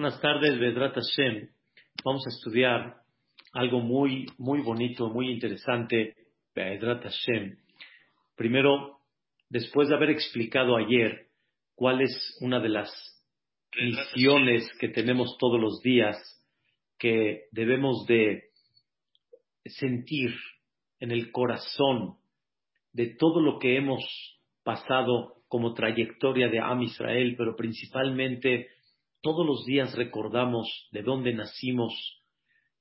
Buenas tardes, Vedrat Hashem. Vamos a estudiar algo muy, muy bonito, muy interesante, Vedrat Hashem. Primero, después de haber explicado ayer cuál es una de las misiones que tenemos todos los días, que debemos de sentir en el corazón de todo lo que hemos pasado como trayectoria de Am Israel, pero principalmente todos los días recordamos de dónde nacimos,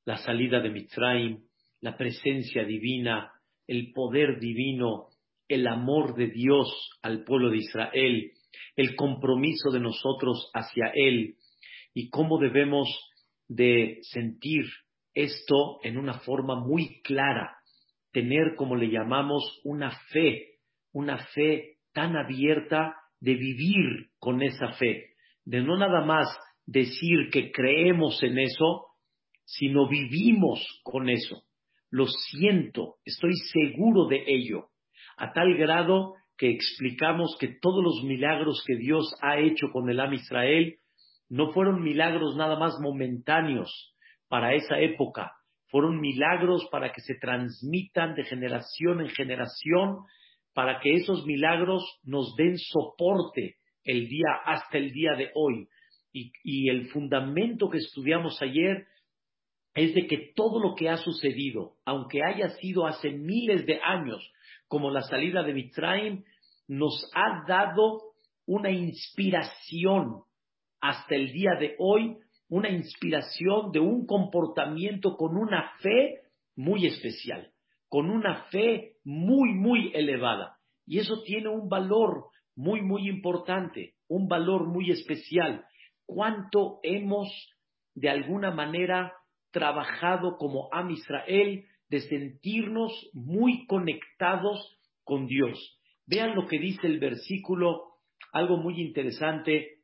la salida de Mitzrayim, la presencia divina, el poder divino, el amor de Dios al pueblo de Israel, el compromiso de nosotros hacia Él. Y cómo debemos de sentir esto en una forma muy clara, tener como le llamamos una fe, una fe tan abierta de vivir con esa fe, de no nada más decir que creemos en eso, sino vivimos con eso. Lo siento, estoy seguro de ello, a tal grado que explicamos que todos los milagros que Dios ha hecho con el Am Israel no fueron milagros nada más momentáneos para esa época, fueron milagros para que se transmitan de generación en generación para que esos milagros nos den soporte el día hasta el día de hoy. Y, el fundamento que estudiamos ayer es de que todo lo que ha sucedido, aunque haya sido hace miles de años, como la salida de Mitzrayim, nos ha dado una inspiración hasta el día de hoy, una inspiración de un comportamiento con una fe muy especial con una fe muy, muy elevada. Y eso tiene un valor muy, muy importante, un valor muy especial. ¿Cuánto hemos, de alguna manera, trabajado como Am Israel de sentirnos muy conectados con Dios? Vean lo que dice el versículo, algo muy interesante.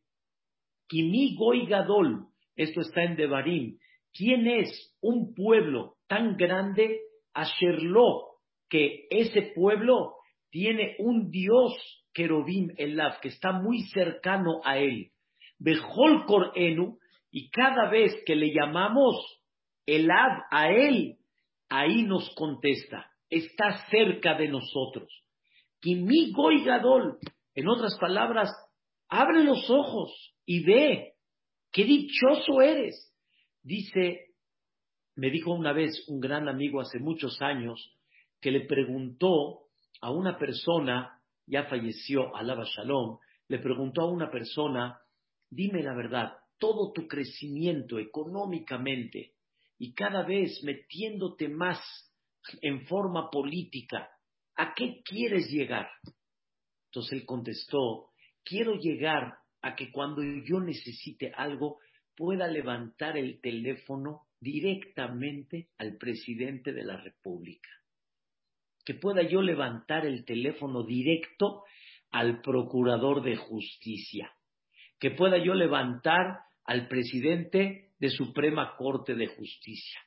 Kimi Goy Gadol, esto está en Devarim. ¿Quién es un pueblo tan grande Asherlo, que ese pueblo tiene un Dios, Kerubim Elav, que está muy cercano a él. Bejol Enu, y cada vez que le llamamos Elav a él, ahí nos contesta, está cerca de nosotros. Kimi Goy Gadol, en otras palabras, abre los ojos y ve, qué dichoso eres. Dice me dijo una vez un gran amigo hace muchos años que le preguntó a una persona, ya falleció, Alaba Shalom, le preguntó a una persona, dime la verdad, todo tu crecimiento económicamente y cada vez metiéndote más en forma política, ¿a qué quieres llegar? Entonces él contestó, quiero llegar a que cuando yo necesite algo pueda levantar el teléfono directamente al presidente de la República. Que pueda yo levantar el teléfono directo al procurador de justicia. Que pueda yo levantar al presidente de Suprema Corte de Justicia.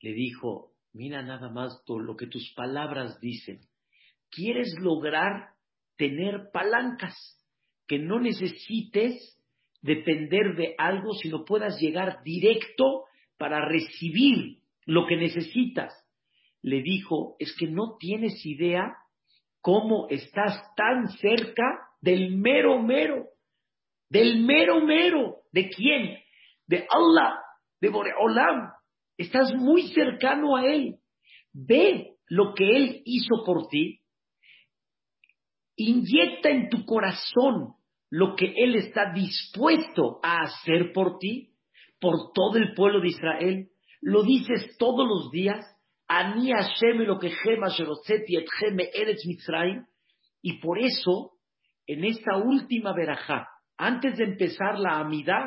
Le dijo, mira nada más lo que tus palabras dicen. ¿Quieres lograr tener palancas? Que no necesites depender de algo, sino puedas llegar directo para recibir lo que necesitas. Le dijo, es que no tienes idea cómo estás tan cerca del mero mero, del mero mero. ¿De quién? De Allah, de Boreolam. Estás muy cercano a Él. Ve lo que Él hizo por ti. Inyecta en tu corazón lo que Él está dispuesto a hacer por ti por todo el pueblo de Israel, lo dices todos los días, Ani Hashem lo que Eretz Mitzrayim, y por eso, en esta última verajá, antes de empezar la amidad,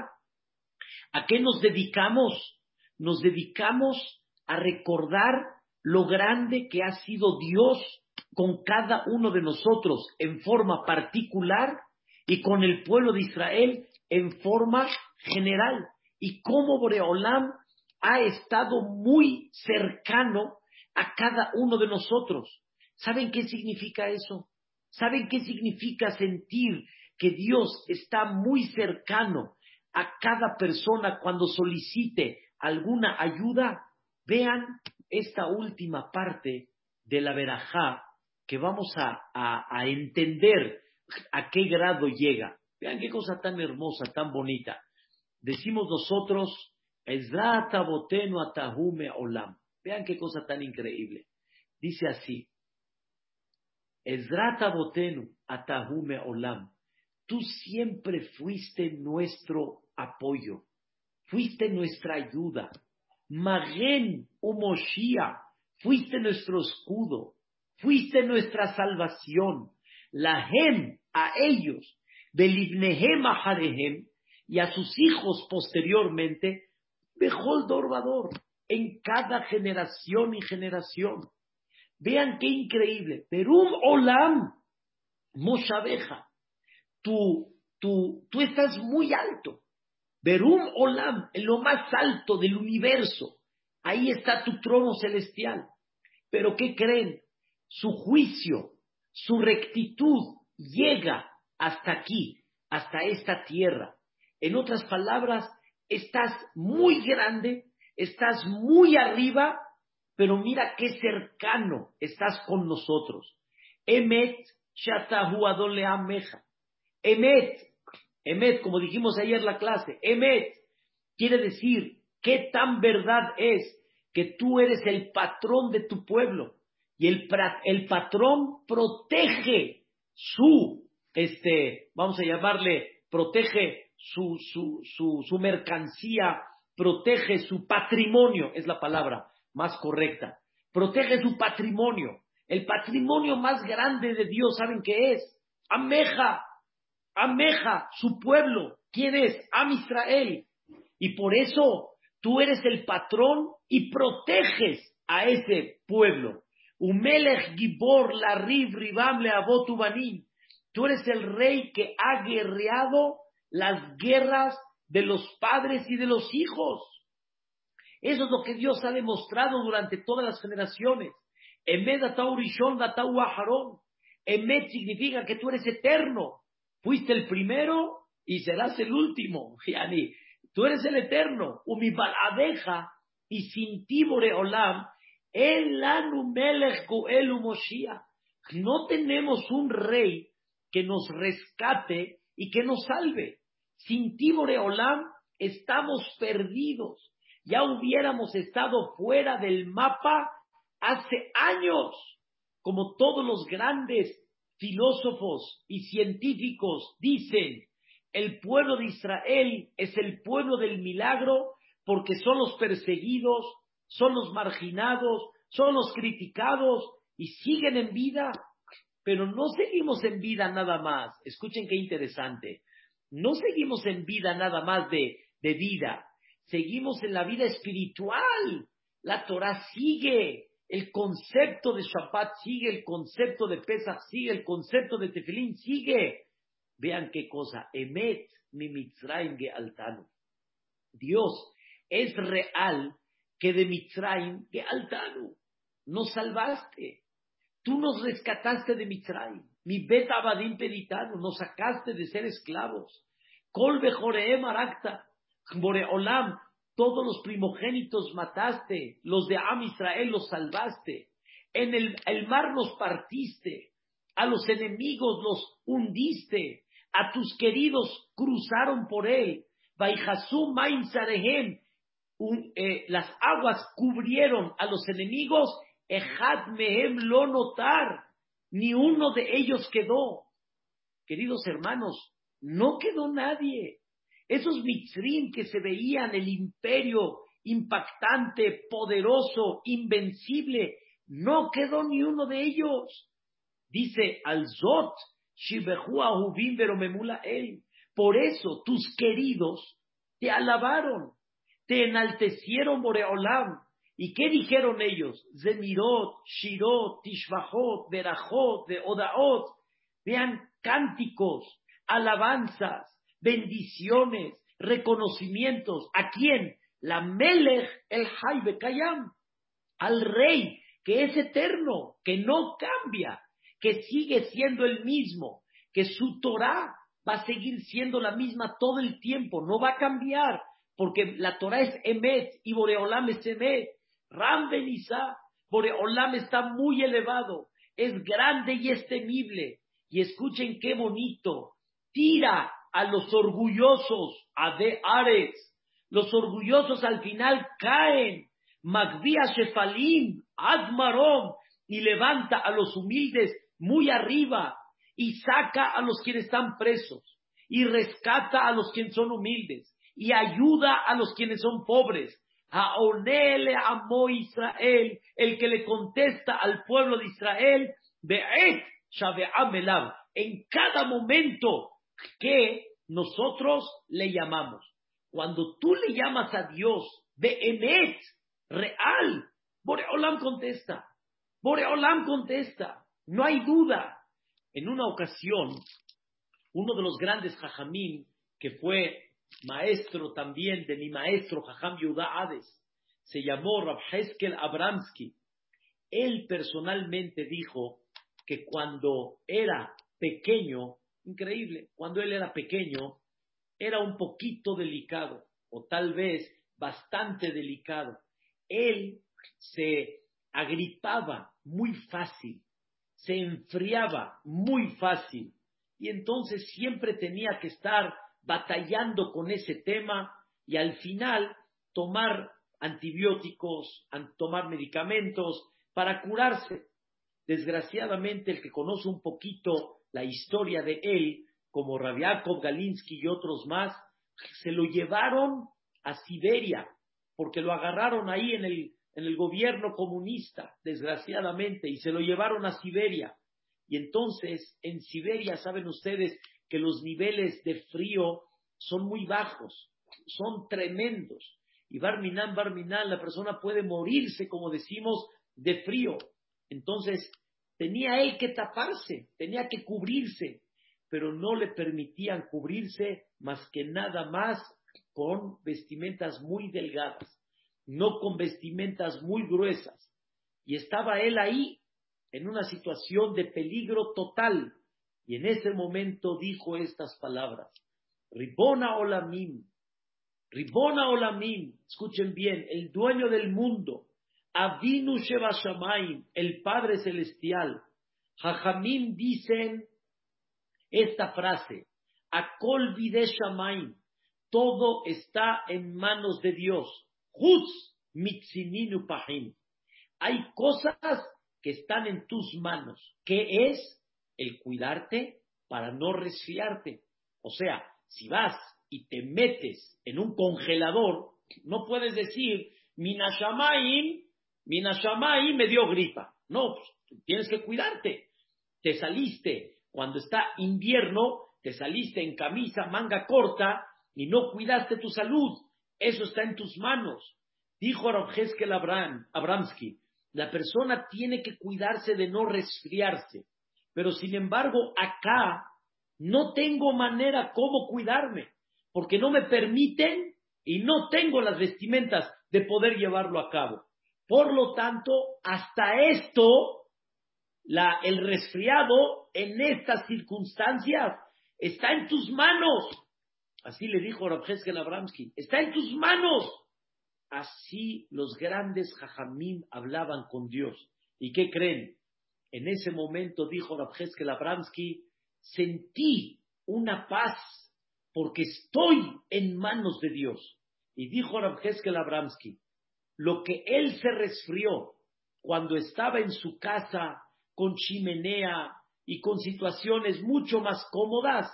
¿a qué nos dedicamos? Nos dedicamos a recordar lo grande que ha sido Dios con cada uno de nosotros en forma particular y con el pueblo de Israel en forma general y cómo Boreolam ha estado muy cercano a cada uno de nosotros. ¿Saben qué significa eso? ¿Saben qué significa sentir que Dios está muy cercano a cada persona cuando solicite alguna ayuda, vean esta última parte de la verajá que vamos a, a entender a qué grado llega. Vean qué cosa tan hermosa, tan bonita. Decimos nosotros, olam. Vean qué cosa tan increíble. Dice así, atahume olam. Tú siempre fuiste nuestro apoyo, fuiste nuestra ayuda. Magen Umoshia, fuiste nuestro escudo, fuiste nuestra salvación. Lahem, a ellos, Belibnehem Aharehem, y a sus hijos posteriormente, Bejol Dorvador, en cada generación y generación. Vean qué increíble. Perum Olam, Moshabeja, tú, tú, tú estás muy alto. Verum Olam, en lo más alto del universo. Ahí está tu trono celestial. Pero ¿qué creen? Su juicio, su rectitud llega hasta aquí, hasta esta tierra. En otras palabras, estás muy grande, estás muy arriba, pero mira qué cercano estás con nosotros. Emet. Emet, emet, como dijimos ayer en la clase, emet quiere decir qué tan verdad es que tú eres el patrón de tu pueblo y el, el patrón protege su, este, vamos a llamarle, protege su, su, su, su mercancía, protege su patrimonio, es la palabra más correcta. Protege su patrimonio. El patrimonio más grande de Dios, ¿saben qué es? Ameja, Ameja, su pueblo. ¿Quién es? Am Israel. Y por eso tú eres el patrón y proteges a ese pueblo. Umelech Gibor la Rib Ribam le Tú eres el rey que ha guerreado las guerras de los padres y de los hijos. Eso es lo que Dios ha demostrado durante todas las generaciones. Emet Rishon significa que tú eres eterno. Fuiste el primero y serás el último. Yani, tú eres el eterno. Umibaladeja y sin tibore olam. No tenemos un rey que nos rescate y que nos salve. Sin tibore olam estamos perdidos ya hubiéramos estado fuera del mapa hace años, como todos los grandes filósofos y científicos dicen, el pueblo de Israel es el pueblo del milagro porque son los perseguidos, son los marginados, son los criticados y siguen en vida, pero no seguimos en vida nada más. Escuchen qué interesante. No seguimos en vida nada más de, vida, seguimos en la vida espiritual. La Torah sigue, el concepto de Shabbat sigue, el concepto de Pesach sigue, el concepto de Tefilín sigue. Vean qué cosa, Emet mi Mitzrayim altano. Dios es real que de Mitzrayim altano. Nos salvaste. Tú nos rescataste de Mitzrayim. Mi bet abadim peditano. Nos sacaste de ser esclavos. Kol bejoreem arakta. Olam, todos los primogénitos mataste, los de Am Israel los salvaste, en el, mar los partiste, a los enemigos los hundiste, a tus queridos cruzaron por él, Maim eh, las aguas cubrieron a los enemigos, Ejad Mehem lo notar, ni uno de ellos quedó. Queridos hermanos, no quedó nadie. Esos mitzrim que se veían el imperio impactante, poderoso, invencible, no quedó ni uno de ellos. Dice al Zot, memula él. Por eso tus queridos te alabaron, te enaltecieron Boreolam. ¿Y qué dijeron ellos? Zemirot, Shirot, Tishbahot, Berajot, Odaot. Vean cánticos, alabanzas, bendiciones, reconocimientos. ¿A quién? La Melech el Haibe Kayam, al rey que es eterno, que no cambia, que sigue siendo el mismo, que su Torah va a seguir siendo la misma todo el tiempo, no va a cambiar, porque la Torah es Emet y Boreolam es Emet. Ram Benizá, Boreolam está muy elevado, es grande y es temible. Y escuchen qué bonito, tira a los orgullosos, a de Ares. Los orgullosos al final caen. Magvía Shefalim, Admarom, y levanta a los humildes muy arriba y saca a los quienes están presos y rescata a los quienes son humildes y ayuda a los quienes son pobres. A Onele Amo Israel, el que le contesta al pueblo de Israel, Be'et Shabe'amelav, en cada momento que nosotros le llamamos. Cuando tú le llamas a Dios, Be'emet, real, Boreolam contesta. Boreolam contesta. No hay duda. En una ocasión, uno de los grandes jajamín, que fue maestro también de mi maestro Jajam Yudá Hades, se llamó Rab Abramsky. Él personalmente dijo que cuando era pequeño, increíble, cuando él era pequeño, era un poquito delicado, o tal vez bastante delicado. Él se agripaba muy fácil, se enfriaba muy fácil y entonces siempre tenía que estar batallando con ese tema y al final tomar antibióticos, tomar medicamentos para curarse. Desgraciadamente, el que conoce un poquito la historia de él, como Rabiakov, Galinsky y otros más, se lo llevaron a Siberia, porque lo agarraron ahí en el en el gobierno comunista, desgraciadamente, y se lo llevaron a Siberia. Y entonces, en Siberia, saben ustedes que los niveles de frío son muy bajos, son tremendos. Y Barminan, Barminan, la persona puede morirse, como decimos, de frío. Entonces, tenía él que taparse, tenía que cubrirse, pero no le permitían cubrirse más que nada más con vestimentas muy delgadas no con vestimentas muy gruesas. Y estaba él ahí en una situación de peligro total. Y en ese momento dijo estas palabras. Ribona Olamim, Ribona Olamim, escuchen bien, el dueño del mundo, Avinu Sheba el Padre Celestial. Jajamim dicen esta frase, Akol Vide Shamaim, todo está en manos de Dios. Hay cosas que están en tus manos. ¿Qué es? El cuidarte para no resfriarte. O sea, si vas y te metes en un congelador, no puedes decir, Minashamaim, Minashamaim me dio gripa. No, pues, tienes que cuidarte. Te saliste cuando está invierno, te saliste en camisa, manga corta y no cuidaste tu salud. Eso está en tus manos. Dijo Rabjeskel Abraham, Abramsky, la persona tiene que cuidarse de no resfriarse. Pero sin embargo, acá no tengo manera cómo cuidarme, porque no me permiten y no tengo las vestimentas de poder llevarlo a cabo. Por lo tanto, hasta esto, el resfriado en estas circunstancias está en tus manos. Así le dijo Rabjeskel Abramsky, está en tus manos. Así los grandes jajamim hablaban con Dios. ¿Y qué creen? En ese momento dijo Rabjeskel Abramsky, sentí una paz porque estoy en manos de Dios. Y dijo Rabjeskel Abramsky, lo que él se resfrió cuando estaba en su casa con chimenea y con situaciones mucho más cómodas,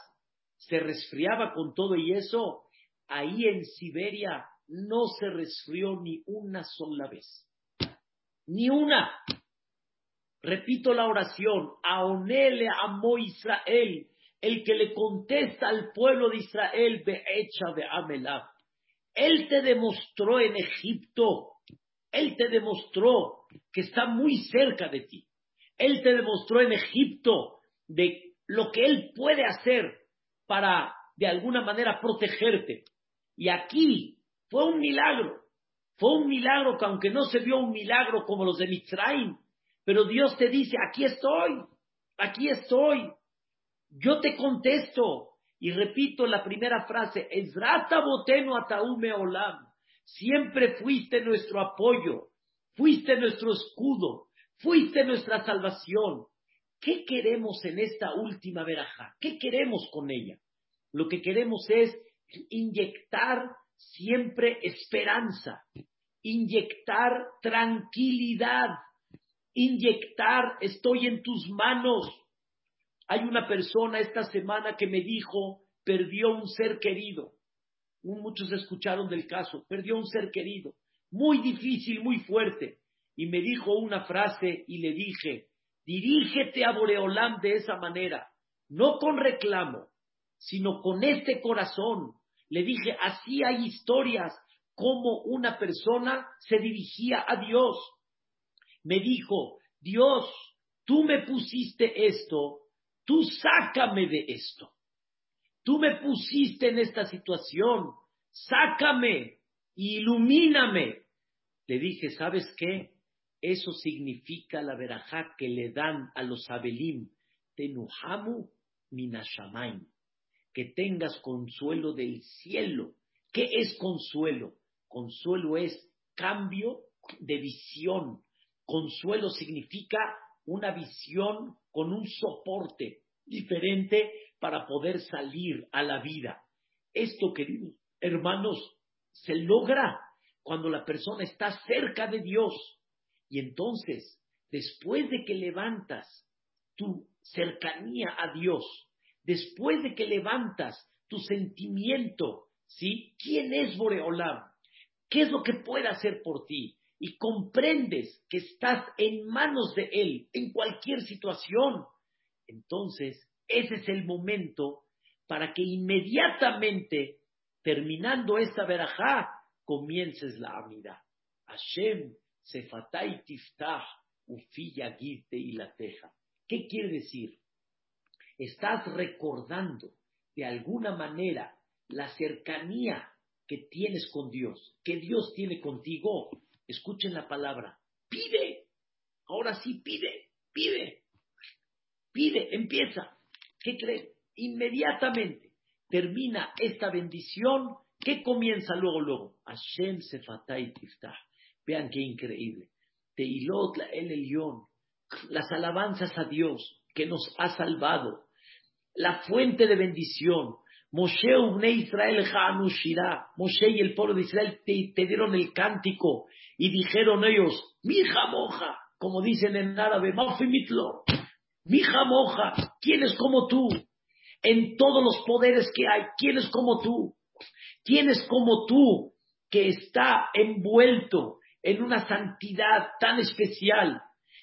se resfriaba con todo y eso, ahí en Siberia no se resfrió ni una sola vez. Ni una. Repito la oración. Aonele amo Israel, el que le contesta al pueblo de Israel, hecha de Amelab. Él te demostró en Egipto, él te demostró que está muy cerca de ti. Él te demostró en Egipto de lo que él puede hacer para de alguna manera protegerte. Y aquí fue un milagro. Fue un milagro que aunque no se vio un milagro como los de Mitzrayim, pero Dios te dice, aquí estoy, aquí estoy. Yo te contesto. Y repito la primera frase, Ezrata boteno ataume olam. Siempre fuiste nuestro apoyo, fuiste nuestro escudo, fuiste nuestra salvación. ¿Qué queremos en esta última veraja? ¿Qué queremos con ella? Lo que queremos es inyectar siempre esperanza, inyectar tranquilidad, inyectar estoy en tus manos. Hay una persona esta semana que me dijo, perdió un ser querido. Muchos escucharon del caso, perdió un ser querido. Muy difícil, muy fuerte. Y me dijo una frase y le dije, dirígete a Boreolam de esa manera, no con reclamo, sino con este corazón. Le dije, así hay historias como una persona se dirigía a Dios. Me dijo, Dios, tú me pusiste esto, tú sácame de esto. Tú me pusiste en esta situación, sácame, ilumíname. Le dije, ¿sabes qué? Eso significa la verajá que le dan a los Abelim, Tenuhamu Minashamain, que tengas consuelo del cielo. ¿Qué es consuelo? Consuelo es cambio de visión. Consuelo significa una visión con un soporte diferente para poder salir a la vida. Esto, queridos hermanos, se logra cuando la persona está cerca de Dios. Y entonces, después de que levantas tu cercanía a Dios, después de que levantas tu sentimiento, ¿sí? ¿Quién es Boreolam? ¿Qué es lo que puede hacer por ti? Y comprendes que estás en manos de Él en cualquier situación. Entonces, ese es el momento para que inmediatamente, terminando esta verajá, comiences la amida. Hashem sefatay tiftah ufiya y la teja. ¿Qué quiere decir? Estás recordando de alguna manera la cercanía que tienes con Dios, que Dios tiene contigo. Escuchen la palabra, pide. Ahora sí, pide, pide. Pide, empieza. ¿Qué cree? Inmediatamente termina esta bendición. ¿Qué comienza luego, luego? Hashem Sefatay Tiftah. Vean qué increíble. Teilot el Elión. Las alabanzas a Dios que nos ha salvado. La fuente de bendición. Moshe Ubne Israel Hanushira. Moshe y el pueblo de Israel te, te, dieron el cántico y dijeron ellos, Mija moja, como dicen en árabe, Mafimitlo. Mija moja, ¿quién es como tú? En todos los poderes que hay, ¿quién es como tú? ¿Quién es como tú que está envuelto en una santidad tan especial?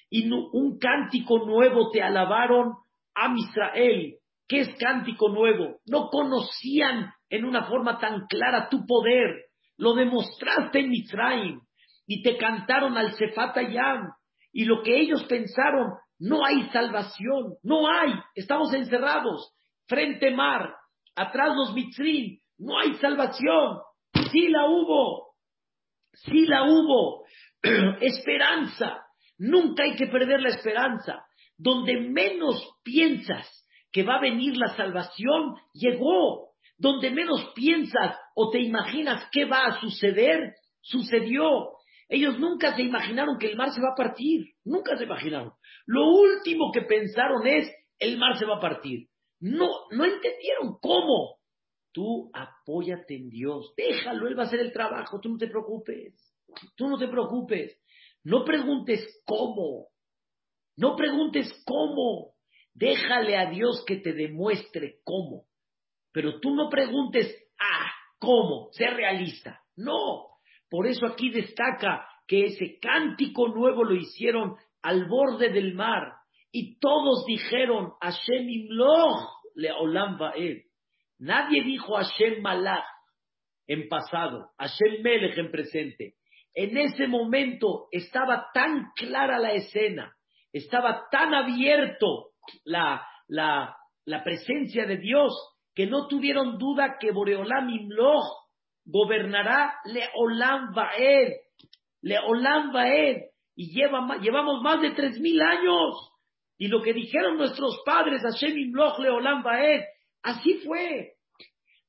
Y un cántico nuevo te alabaron a Israel. ¿Qué es cántico nuevo? No conocían en una forma tan clara tu poder. Lo demostraste en Misraim y te cantaron al Sefatayam. Y lo que ellos pensaron, no hay salvación, no hay, estamos encerrados, frente mar, atrás los mitzrim, no hay salvación. Sí la hubo, sí la hubo, esperanza, nunca hay que perder la esperanza. Donde menos piensas que va a venir la salvación, llegó. Donde menos piensas o te imaginas qué va a suceder, sucedió. Ellos nunca se imaginaron que el mar se va a partir, nunca se imaginaron. Lo último que pensaron es, el mar se va a partir. No, no entendieron cómo. Tú apóyate en Dios, déjalo, Él va a hacer el trabajo, tú no te preocupes, tú no te preocupes. No preguntes cómo, no preguntes cómo, déjale a Dios que te demuestre cómo. Pero tú no preguntes, ah, ¿cómo? Sé realista. No, por eso aquí destaca que ese cántico nuevo lo hicieron al borde del mar y todos dijeron Hashem Imloch Leolam Vaed. Nadie dijo Hashem Malach en pasado, Hashem Melech en presente. En ese momento estaba tan clara la escena, estaba tan abierto la, la, la presencia de Dios que no tuvieron duda que Boreolam Imloch gobernará Leolam Vaed, Leolam Vaed, y llevamos más de tres mil años. Y lo que dijeron nuestros padres, Hashem Imloch Leolam Vaed, así fue.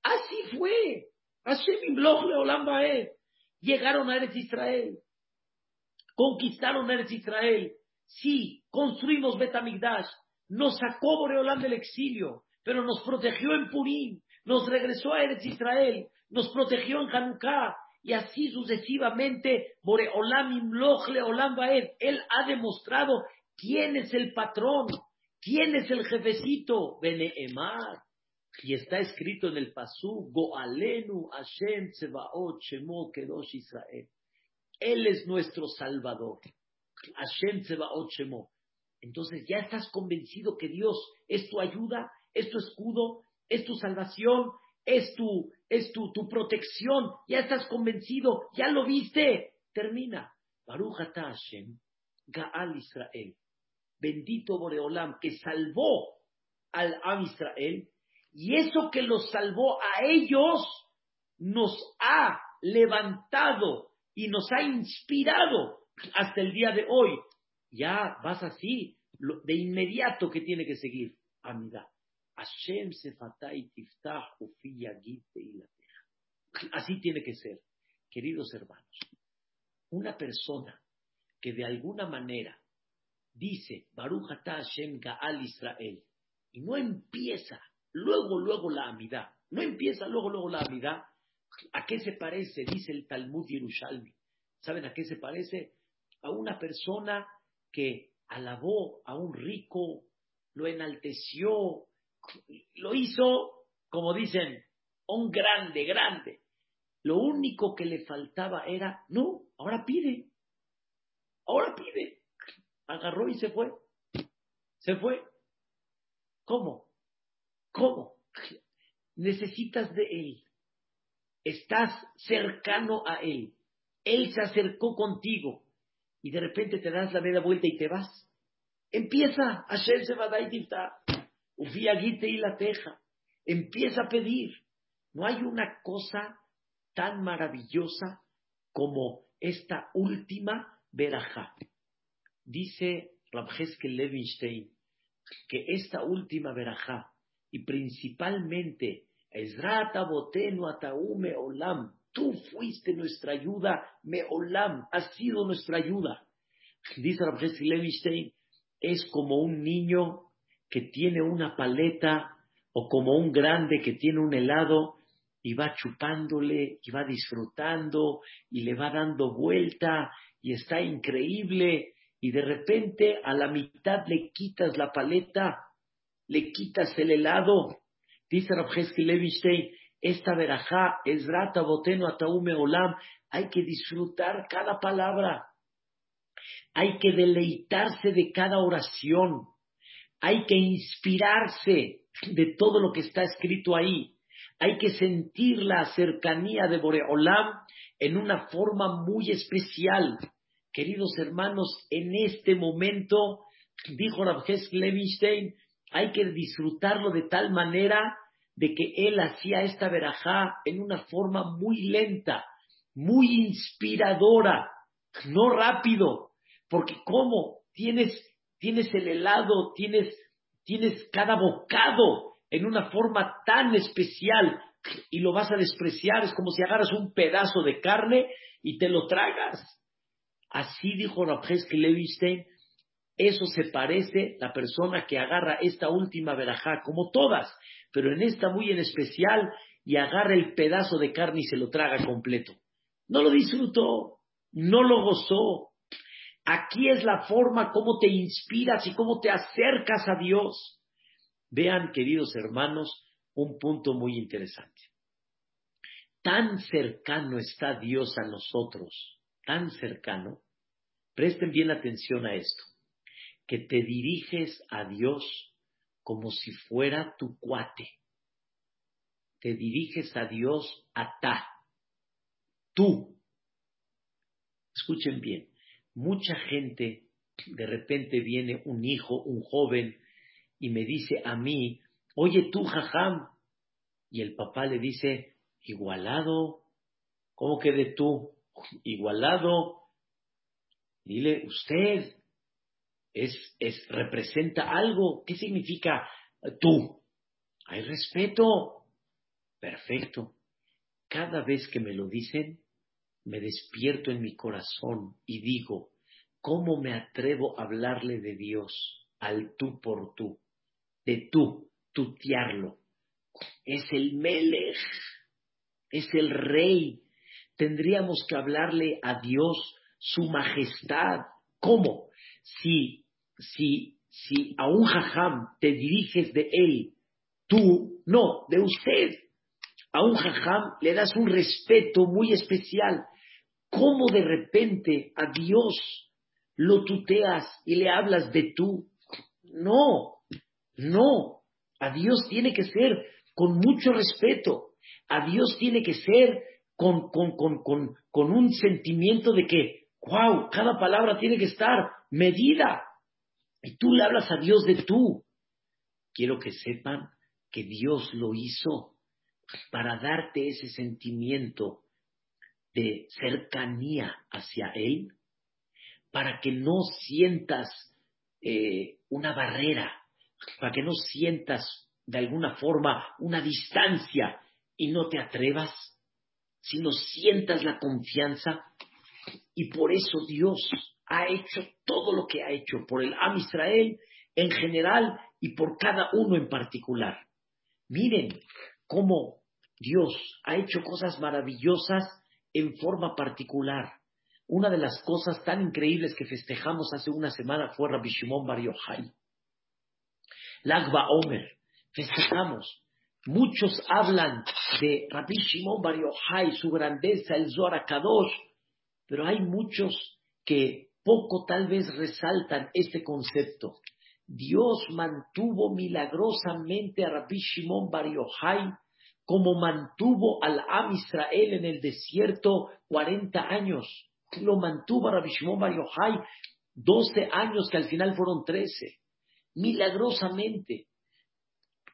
Así fue. Hashem Leolam Llegaron a Eretz Israel. Conquistaron Eretz Israel. Sí, construimos Betamigdash. Nos sacó Boreolam del exilio, pero nos protegió en Purim. Nos regresó a Eretz Israel. Nos protegió en Hanukkah. Y así sucesivamente, Boreolam Imloch Leolam Él ha demostrado quién es el patrón, quién es el jefecito. Beneemar. Y está escrito en el Pasú, Goalenu Hashem Tsebaot Shemo Kedosh Israel. Él es nuestro Salvador. Hashem Tsebaot Shemo. Entonces ya estás convencido que Dios es tu ayuda, es tu escudo, es tu salvación, es tu, es tu, tu protección. Ya estás convencido, ya lo viste. Termina. Baruch Hashem, Gaal Israel. Bendito Boreolam que salvó al Am Israel y eso que los salvó a ellos nos ha levantado y nos ha inspirado hasta el día de hoy. Ya vas así, de inmediato que tiene que seguir. Amida. Hashem tiftah Así tiene que ser. Queridos hermanos, una persona que de alguna manera dice Baruch Hashem Gaal Israel y no empieza luego, luego la amidad. No empieza luego, luego la amidad. ¿A qué se parece? Dice el Talmud Yerushalmi. ¿Saben a qué se parece? A una persona que alabó a un rico, lo enalteció, lo hizo, como dicen, un grande, grande. Lo único que le faltaba era, no, ahora pide, ahora pide. Agarró y se fue. Se fue. ¿Cómo? ¿Cómo? Necesitas de Él. Estás cercano a Él. Él se acercó contigo y de repente te das la media vuelta y te vas. Empieza, Hashem se va a y la teja. Empieza a pedir. No hay una cosa tan maravillosa como esta última verajá. Dice Rabjeske Levinstein que esta última verajá y principalmente Ezrata Botenu Ataume Olam, tú fuiste nuestra ayuda, Me Olam, has sido nuestra ayuda. Dice Rabbi Levinstein, es como un niño que tiene una paleta o como un grande que tiene un helado y va chupándole y va disfrutando y le va dando vuelta y está increíble y de repente a la mitad le quitas la paleta le quitas el helado. Dice Rabjeski Levinstein, esta verajá, Ezrata Boteno Ataume Olam, hay que disfrutar cada palabra. Hay que deleitarse de cada oración. Hay que inspirarse de todo lo que está escrito ahí. Hay que sentir la cercanía de Boreolam en una forma muy especial. Queridos hermanos, en este momento, dijo Rabjeski Levinstein, hay que disfrutarlo de tal manera de que él hacía esta verajá en una forma muy lenta, muy inspiradora, no rápido, porque ¿cómo? Tienes, tienes el helado, tienes, tienes cada bocado en una forma tan especial y lo vas a despreciar, es como si agarras un pedazo de carne y te lo tragas. Así dijo Rabjesk Levistein, eso se parece la persona que agarra esta última verajá, como todas, pero en esta muy en especial, y agarra el pedazo de carne y se lo traga completo. No lo disfrutó, no lo gozó. Aquí es la forma como te inspiras y cómo te acercas a Dios. Vean, queridos hermanos, un punto muy interesante. Tan cercano está Dios a nosotros, tan cercano. Presten bien atención a esto que te diriges a Dios como si fuera tu cuate. Te diriges a Dios a ta. Tú. Escuchen bien, mucha gente, de repente viene un hijo, un joven, y me dice a mí, oye tú, jajam, y el papá le dice, igualado, ¿cómo que de tú? Igualado. Dile, usted, es, es, representa algo. ¿Qué significa tú? Hay respeto. Perfecto. Cada vez que me lo dicen, me despierto en mi corazón y digo, ¿cómo me atrevo a hablarle de Dios al tú por tú? De tú, tutearlo. Es el Melech, es el rey. Tendríamos que hablarle a Dios su majestad. ¿Cómo? Si, si, si a un jajam te diriges de él, tú, no, de usted. A un jajam le das un respeto muy especial. ¿Cómo de repente a Dios lo tuteas y le hablas de tú? No, no. A Dios tiene que ser con mucho respeto. A Dios tiene que ser con, con, con, con un sentimiento de que, wow, cada palabra tiene que estar medida. Y tú le hablas a Dios de tú. Quiero que sepan que Dios lo hizo para darte ese sentimiento de cercanía hacia Él, para que no sientas eh, una barrera, para que no sientas de alguna forma una distancia y no te atrevas, sino sientas la confianza. Y por eso Dios ha hecho todo lo que ha hecho por el Am Israel en general y por cada uno en particular. Miren cómo Dios ha hecho cosas maravillosas en forma particular. Una de las cosas tan increíbles que festejamos hace una semana fue Rabbi Shimon Bar. Lagba Omer. Festejamos. Muchos hablan de Rabbi Shimon Bar su grandeza, el Zohar Kadosh, pero hay muchos que poco tal vez resaltan este concepto. Dios mantuvo milagrosamente a Rabbi Shimon Bar como mantuvo al Am Israel en el desierto 40 años. Lo mantuvo a Rabbi Shimon Yochai 12 años que al final fueron 13. Milagrosamente.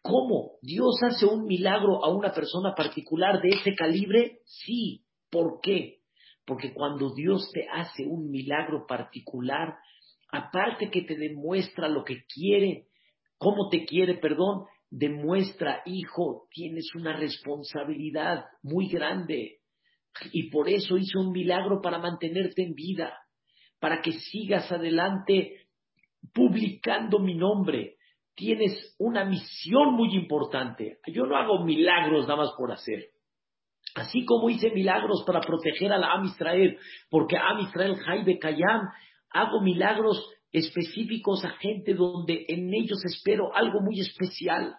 ¿Cómo? ¿Dios hace un milagro a una persona particular de ese calibre? Sí. ¿Por qué? Porque cuando Dios te hace un milagro particular, aparte que te demuestra lo que quiere, cómo te quiere, perdón, demuestra, hijo, tienes una responsabilidad muy grande. Y por eso hizo un milagro para mantenerte en vida, para que sigas adelante publicando mi nombre. Tienes una misión muy importante. Yo no hago milagros nada más por hacer. Así como hice milagros para proteger a la Am Israel, porque Am Israel Jaibe Kayam, hago milagros específicos a gente donde en ellos espero algo muy especial.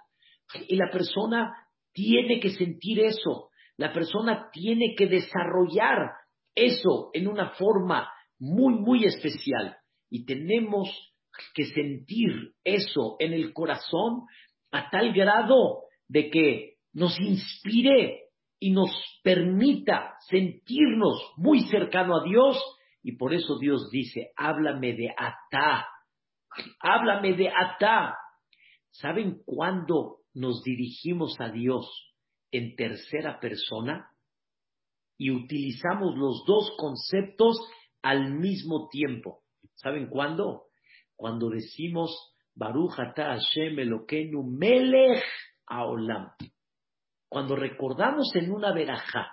Y la persona tiene que sentir eso, la persona tiene que desarrollar eso en una forma muy, muy especial. Y tenemos que sentir eso en el corazón a tal grado de que nos inspire y nos permita sentirnos muy cercano a Dios. Y por eso Dios dice, háblame de Atá, háblame de Atá. ¿Saben cuándo nos dirigimos a Dios en tercera persona y utilizamos los dos conceptos al mismo tiempo. ¿Saben cuándo? Cuando decimos Baruch ata Hashem Elokeinu Melech Aolam. Cuando recordamos en una verajá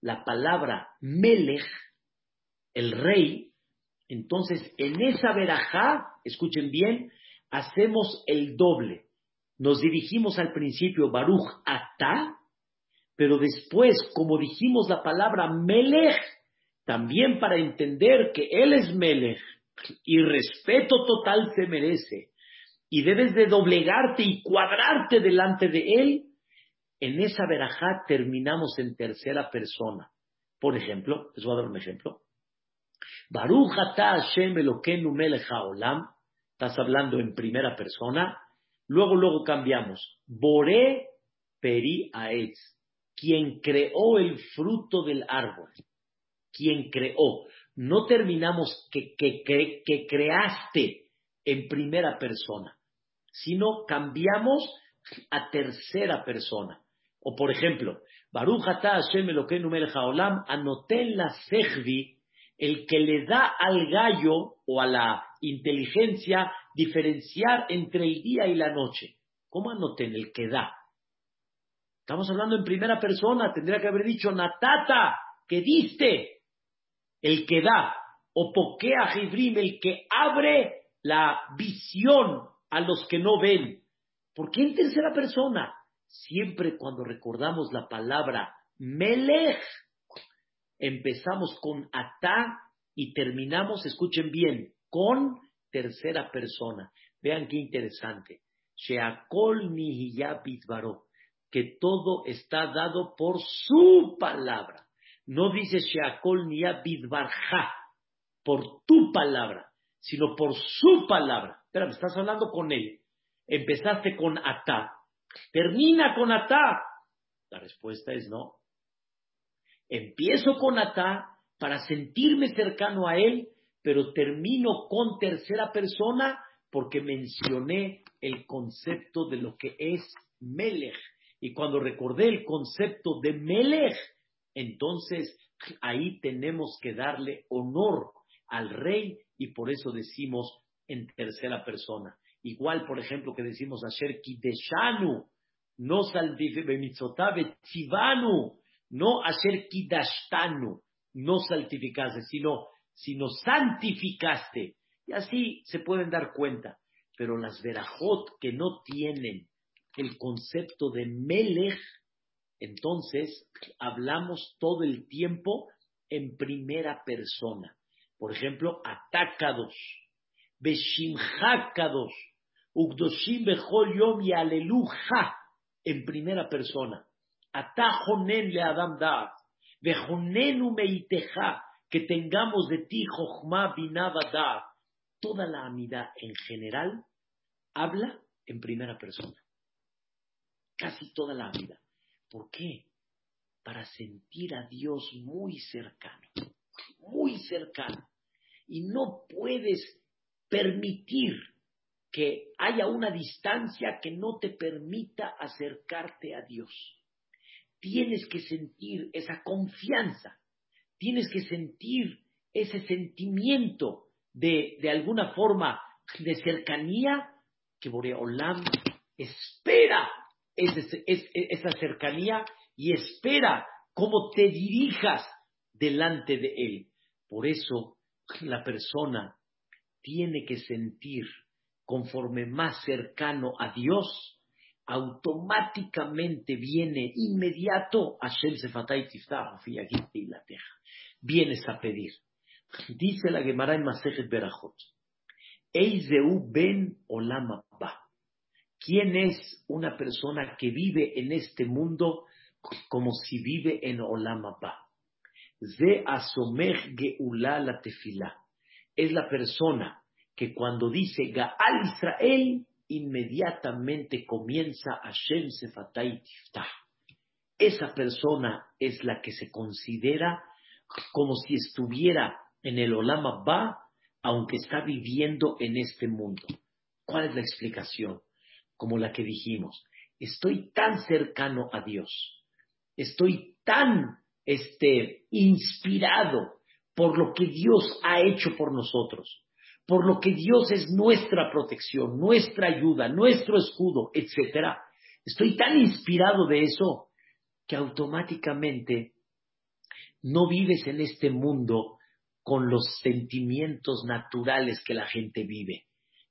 la palabra Melech, el rey, entonces en esa verajá, escuchen bien, hacemos el doble nos dirigimos al principio Baruch Ata, pero después, como dijimos la palabra Melech, también para entender que Él es Melech y respeto total se merece y debes de doblegarte y cuadrarte delante de Él, en esa verajá terminamos en tercera persona. Por ejemplo, les voy a dar un ejemplo. Baruch Ata Hashem Melech Haolam, estás hablando en primera persona, Luego, luego cambiamos. Boré peri aetz. Quien creó el fruto del árbol. Quien creó. No terminamos que, que, creaste en primera persona, sino cambiamos a tercera persona. O por ejemplo, Baruch Hashem Elokeinu melech haolam anoten la sechvi, el que le da al gallo o a la inteligencia diferenciar entre el día y la noche. ¿Cómo anoten el que da? Estamos hablando en primera persona, tendría que haber dicho Natata, que diste, el que da, o Pokea Jibrim, el que abre la visión a los que no ven. ¿Por qué en tercera persona? Siempre cuando recordamos la palabra Melech, empezamos con Atá y terminamos, escuchen bien, con tercera persona. Vean qué interesante. Sheakol que todo está dado por su palabra. No dice Sheakol Bidbarja, por tu palabra, sino por su palabra. Espera, me estás hablando con él. Empezaste con Atá. Termina con Atá. La respuesta es no. Empiezo con Atá para sentirme cercano a él, pero termino con tercera persona porque mencioné el concepto de lo que es Melech. Y cuando recordé el concepto de Melech, entonces ahí tenemos que darle honor al rey y por eso decimos en tercera persona. Igual, por ejemplo, que decimos Asher Kideshanu, no Saltificaste, no Asher Kidashtanu, no saltificaste, sino, sino santificaste. Y así se pueden dar cuenta. Pero las verajot que no tienen el concepto de Melech, entonces hablamos todo el tiempo en primera persona. Por ejemplo, atácados, beshimhakados, ugdoshim bechol yom y aleluja, en primera persona. Atajonen le adam da, bejonenu meiteja, que tengamos de ti jochma binavada. Toda la amidad en general habla en primera persona. Casi toda la vida. ¿Por qué? Para sentir a Dios muy cercano, muy cercano y no puedes permitir que haya una distancia que no te permita acercarte a Dios. Tienes que sentir esa confianza, tienes que sentir ese sentimiento de, de alguna forma de cercanía que Boreolam espera esa cercanía y espera cómo te dirijas delante de Él. Por eso la persona tiene que sentir conforme más cercano a Dios, automáticamente viene inmediato Hashem Sefatay Tiftah, y la teja. Vienes a pedir. Dice la Gemara en Masejet Berachot. Eizeu ben olama ba. ¿Quién es una persona que vive en este mundo como si vive en olama ba? Ze asomech geula la tefila. Es la persona que cuando dice Gaal Israel, inmediatamente comienza Hashem Sefatay Tiftah. Esa persona es la que se considera como si estuviera en el Olama Ba, aunque está viviendo en este mundo. ¿Cuál es la explicación? Como la que dijimos. Estoy tan cercano a Dios. Estoy tan este, inspirado por lo que Dios ha hecho por nosotros, por lo que Dios es nuestra protección, nuestra ayuda, nuestro escudo, etc. Estoy tan inspirado de eso que automáticamente no vives en este mundo con los sentimientos naturales que la gente vive,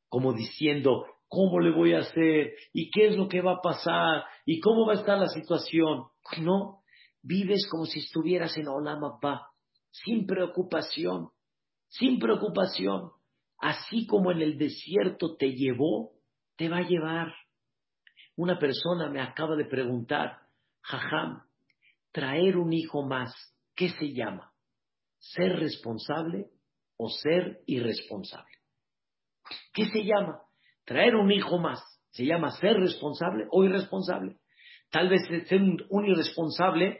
como diciendo, ¿cómo le voy a hacer? ¿Y qué es lo que va a pasar? ¿Y cómo va a estar la situación? No, Vives como si estuvieras en Olam Abba, sin preocupación, sin preocupación. Así como en el desierto te llevó, te va a llevar. Una persona me acaba de preguntar, Jajam, traer un hijo más, ¿qué se llama? ¿Ser responsable o ser irresponsable? ¿Qué se llama? Traer un hijo más, ¿se llama ser responsable o irresponsable? Tal vez ser un irresponsable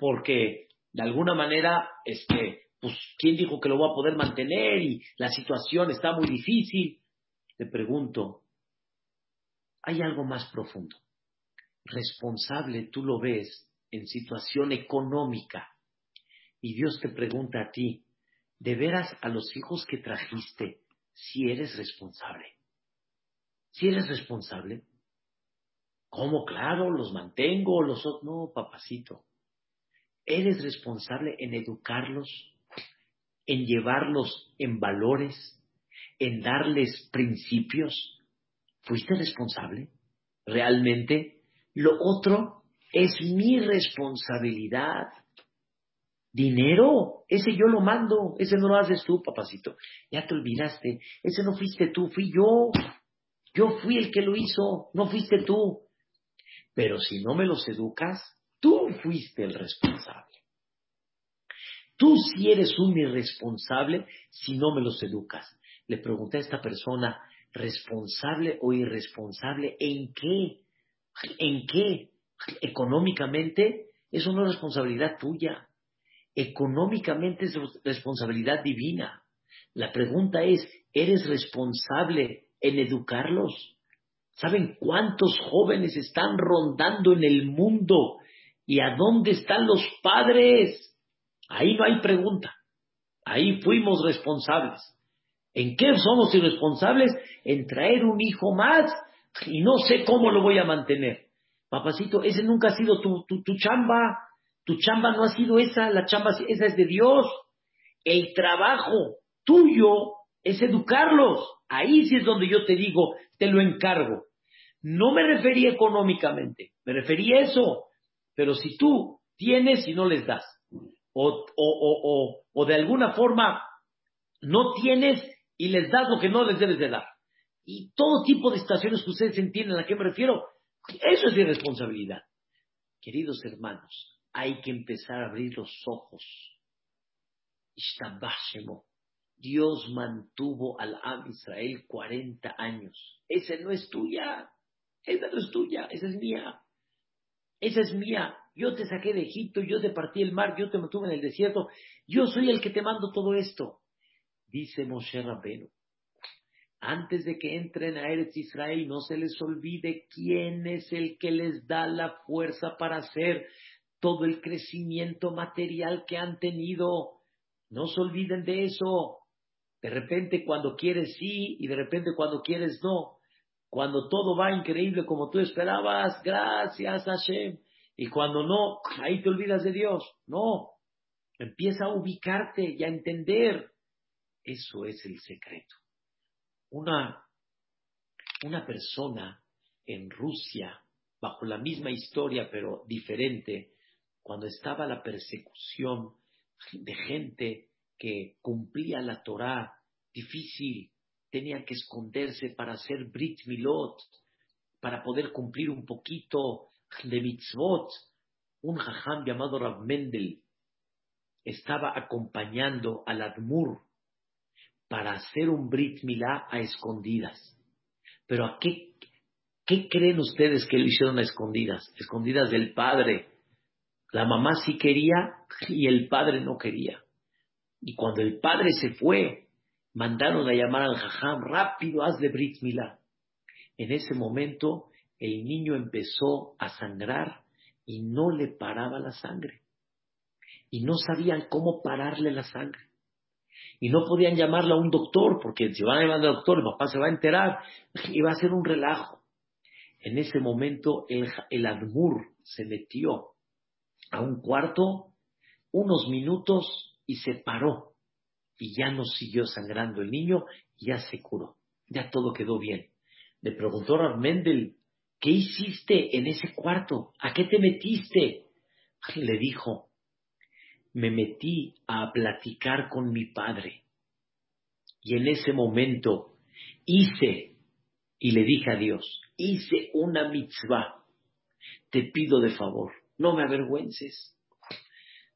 porque de alguna manera, este, pues, ¿quién dijo que lo va a poder mantener? Y la situación está muy difícil. Te pregunto, hay algo más profundo. Responsable tú lo ves en situación económica. Y Dios te pregunta a ti, ¿de veras a los hijos que trajiste si eres responsable? Si eres responsable, ¿Cómo? Claro, los mantengo, los. No, papacito. Eres responsable en educarlos, en llevarlos en valores, en darles principios. ¿Fuiste responsable? ¿Realmente? Lo otro es mi responsabilidad. Dinero, ese yo lo mando, ese no lo haces tú, papacito. Ya te olvidaste, ese no fuiste tú, fui yo. Yo fui el que lo hizo, no fuiste tú. Pero si no me los educas, tú fuiste el responsable. Tú sí eres un irresponsable si no me los educas. Le pregunté a esta persona, ¿responsable o irresponsable en qué? ¿En qué? Económicamente, eso no es responsabilidad tuya. Económicamente es responsabilidad divina. La pregunta es, ¿eres responsable en educarlos? ¿Saben cuántos jóvenes están rondando en el mundo? ¿Y a dónde están los padres? Ahí no hay pregunta. Ahí fuimos responsables. ¿En qué somos irresponsables? En traer un hijo más y no sé cómo lo voy a mantener. Papacito, ese nunca ha sido tu, tu, chamba. Tu chamba no ha sido esa, la chamba esa es de Dios. El trabajo tuyo es educarlos. Ahí sí es donde yo te digo, te lo encargo. No me refería económicamente, me refería a eso. Pero si tú tienes y no les das, o, o, o, de alguna forma no tienes y les das lo que no les debes de dar. Y todo tipo de situaciones que ustedes entienden a qué me refiero, eso es irresponsabilidad. Queridos hermanos, hay que empezar a abrir los ojos. Dios mantuvo al Am Israel 40 años. Esa no es tuya. Esa no es tuya. Esa es mía. Esa es mía. Yo te saqué de Egipto, yo te partí el mar, yo te mantuve en el desierto. Yo soy el que te mando todo esto. Dice Moshe Rabbeinu. Antes de que entren a Eretz Israel, no se les olvide quién es el que les da la fuerza para hacer todo el crecimiento material que han tenido. No se olviden de eso. De repente cuando quieres sí y de repente cuando quieres no. Cuando todo va increíble como tú esperabas, gracias Hashem. Y cuando no, ahí te olvidas de Dios. No, empieza a ubicarte y a entender. Eso es el secreto. Una, una persona en Rusia, bajo la misma historia pero diferente, cuando estaba la persecución de gente que cumplía la Torah difícil, tenían que esconderse para hacer Brit Milot, para poder cumplir un poquito de mitzvot. Un jajam llamado Rav Mendel estaba acompañando al Admur para hacer un Brit Milá a escondidas. Pero ¿a qué, qué creen ustedes que lo hicieron a escondidas? Escondidas del padre. La mamá sí quería y el padre no quería. Y cuando el padre se fue, mandaron a llamar al jajam, rápido, haz de Brit Milá. En ese momento el niño empezó a sangrar y no le paraba la sangre. Y no sabían cómo pararle la sangre. Y no podían llamarle a un doctor, porque si van a llamar al doctor, el papá se va a enterar y va a ser un relajo. En ese momento el, el Admur se metió a un cuarto unos minutos y se paró. Y ya no siguió sangrando el niño, ya se curó. Ya todo quedó bien. Le preguntó a Mendel, ¿qué hiciste en ese cuarto? ¿A qué te metiste? Le dijo, me metí a platicar con mi padre. Y en ese momento hice, y le dije a Dios, hice una mitzvah. Te pido de favor, no me avergüences.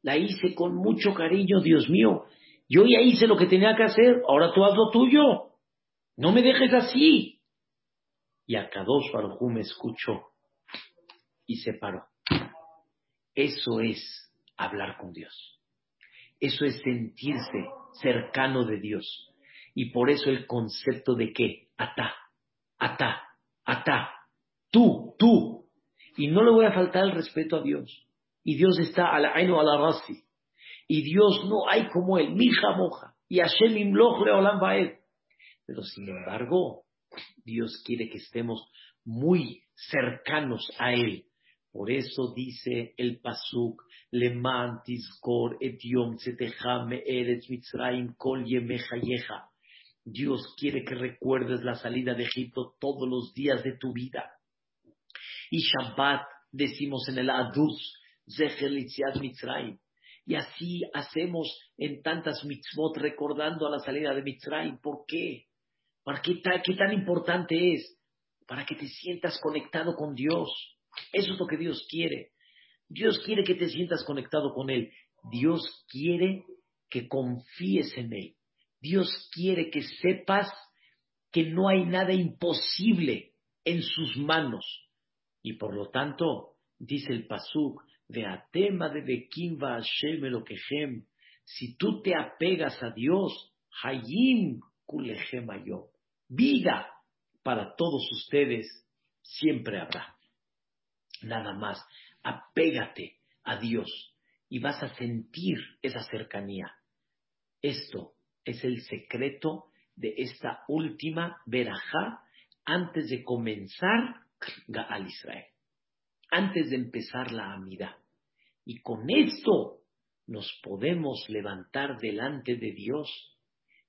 La hice con mucho cariño, Dios mío. Yo ya hice lo que tenía que hacer, ahora tú haz lo tuyo. No me dejes así y a Kadosh Baruj me escuchó y se paró. Eso es hablar con Dios. Eso es sentirse cercano de Dios. Y por eso el concepto de que ata, ata, ata, tú, tú. Y no le voy a faltar el respeto a Dios. Y Dios está a la aino a la rasi. Y Dios no hay como él, mija moja. Y Hashem imloch leolam Pero sin embargo, Dios quiere que estemos muy cercanos a él. Por eso dice el Pasuk, Leman tizkor et yom eretz mitzrayim kol Dios quiere que recuerdes la salida de Egipto todos los días de tu vida. Y Shabbat decimos en el Adus, Zecher Mitzrayim. Y así hacemos en tantas mitzvot recordando a la salida de Mitzrayim. ¿Por qué? ¿Para qué, qué tan importante es? Para que te sientas conectado con Dios. Eso es lo que Dios quiere. Dios quiere que te sientas conectado con Él. Dios quiere que confíes en Él. Dios quiere que sepas que no hay nada imposible en sus manos. Y por lo tanto, dice el Pasuk, de Atema de Bekimba Hashem si tú te apegas a Dios, Hayim Kulehem vida para todos ustedes siempre habrá. Nada más, apégate a Dios y vas a sentir esa cercanía. Esto es el secreto de esta última verajá antes de comenzar al Israel, antes de empezar la amida. Y con esto nos podemos levantar delante de Dios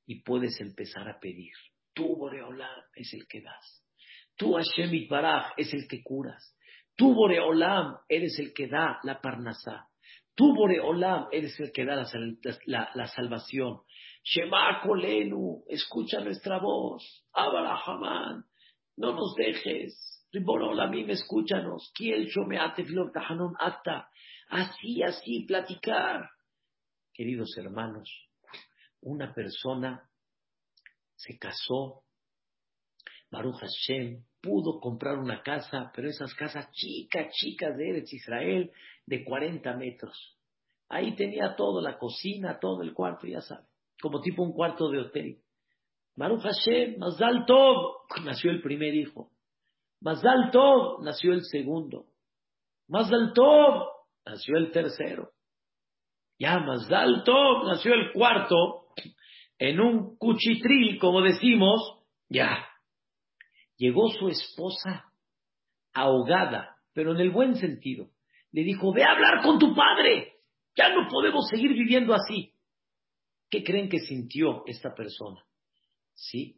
y puedes empezar a pedir. Tú, Boreolam, es el que das. Tú, Hashem Baraj, es el que curas. Tú, Boreolam, eres el que da la parnasá. Tú, Boreolam, eres el que da la salvación. Shema Kolenu, escucha nuestra voz. Hamán, no nos dejes. Ribonolamim, escúchanos. Kiel Tahanon Acta. Así, así, platicar. Queridos hermanos, una persona se casó, Baruch Hashem, pudo comprar una casa, pero esas casas chicas, chicas de Eretz Israel, de 40 metros. Ahí tenía todo, la cocina, todo el cuarto, ya sabe como tipo un cuarto de hotel. Baruch Hashem, Mazal Tov, nació el primer hijo. Mazal Tov, nació el segundo. Mazal Tov, nació el tercero. Ya Mazal Tov, nació el cuarto. En un cuchitril, como decimos, ya. Llegó su esposa ahogada, pero en el buen sentido. Le dijo, ve a hablar con tu padre. Ya no podemos seguir viviendo así. ¿Qué creen que sintió esta persona? Sí,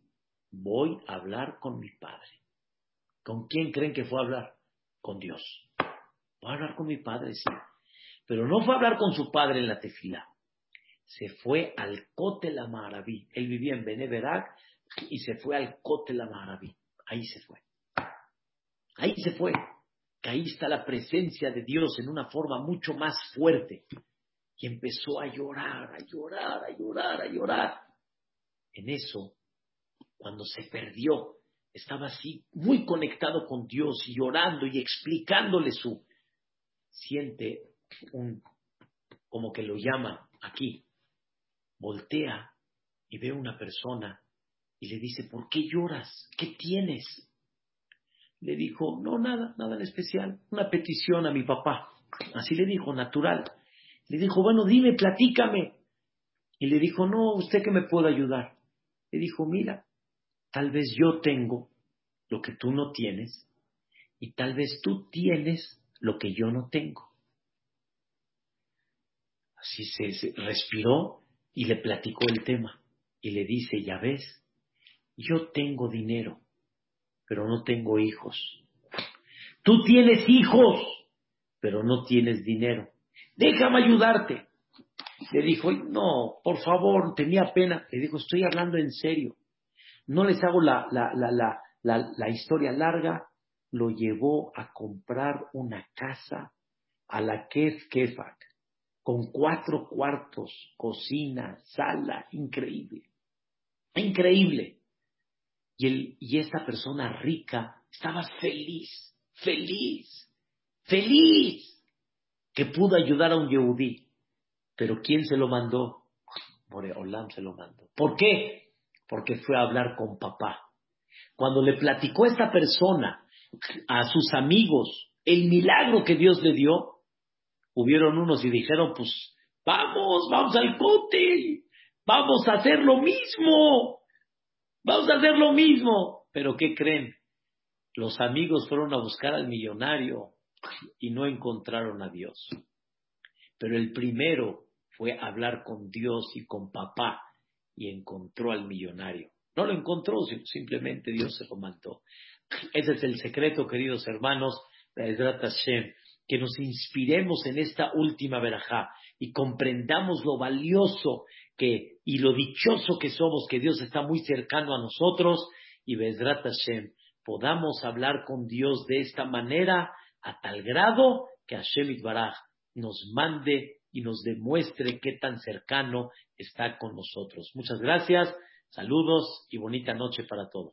voy a hablar con mi padre. ¿Con quién creen que fue a hablar? Con Dios. Voy a hablar con mi padre, sí. Pero no fue a hablar con su padre en la tefila. Se fue al Cote la Maraví. Él vivía en Beneverac y se fue al Cote la Maraví. Ahí se fue. Ahí se fue. Que ahí está la presencia de Dios en una forma mucho más fuerte y empezó a llorar, a llorar, a llorar, a llorar. En eso, cuando se perdió, estaba así muy conectado con Dios llorando y explicándole su... Siente un, como que lo llama aquí, voltea y ve una persona y le dice, ¿por qué lloras? ¿Qué tienes? Le dijo, no, nada, nada en especial, una petición a mi papá. Así le dijo, natural. Le dijo, bueno, dime, platícame. Y le dijo, no, ¿usted que me puede ayudar? Le dijo, mira, tal vez yo tengo lo que tú no tienes y tal vez tú tienes lo que yo no tengo. Así se, respiró y le platicó el tema. Y le dice, ya ves, yo tengo dinero, pero no tengo hijos. Tú tienes hijos, pero no tienes dinero déjame ayudarte. Le dijo, no, por favor, tenía pena. Le dijo, estoy hablando en serio. No les hago la, la, la, la historia larga. Lo llevó a comprar una casa a la Kef Kefak, con cuatro cuartos, cocina, sala, increíble. Increíble. Y, y esta persona rica estaba feliz, feliz, feliz que pudo ayudar a un Yehudí. Pero ¿quién se lo mandó? Boreolam se lo mandó. ¿Por qué? Porque fue a hablar con papá. Cuando le platicó esta persona a sus amigos el milagro que Dios le dio, hubieron unos y dijeron, pues vamos, vamos al cóctel, vamos a hacer lo mismo, vamos a hacer lo mismo. Pero ¿qué creen? Los amigos fueron a buscar al millonario y no encontraron a Dios. Pero el primero fue a hablar con Dios y con papá y encontró al millonario. No lo encontró, simplemente Dios se lo mandó. Ese es el secreto, queridos hermanos, de Hashem, que nos inspiremos en esta última verajá y comprendamos lo valioso que y lo dichoso que somos, que Dios está muy cercano a nosotros y Bezrat Hashem podamos hablar con Dios de esta manera a tal grado que Hashem Itbaraj nos mande y nos demuestre qué tan cercano está con nosotros. Muchas gracias, saludos y bonita noche para todos.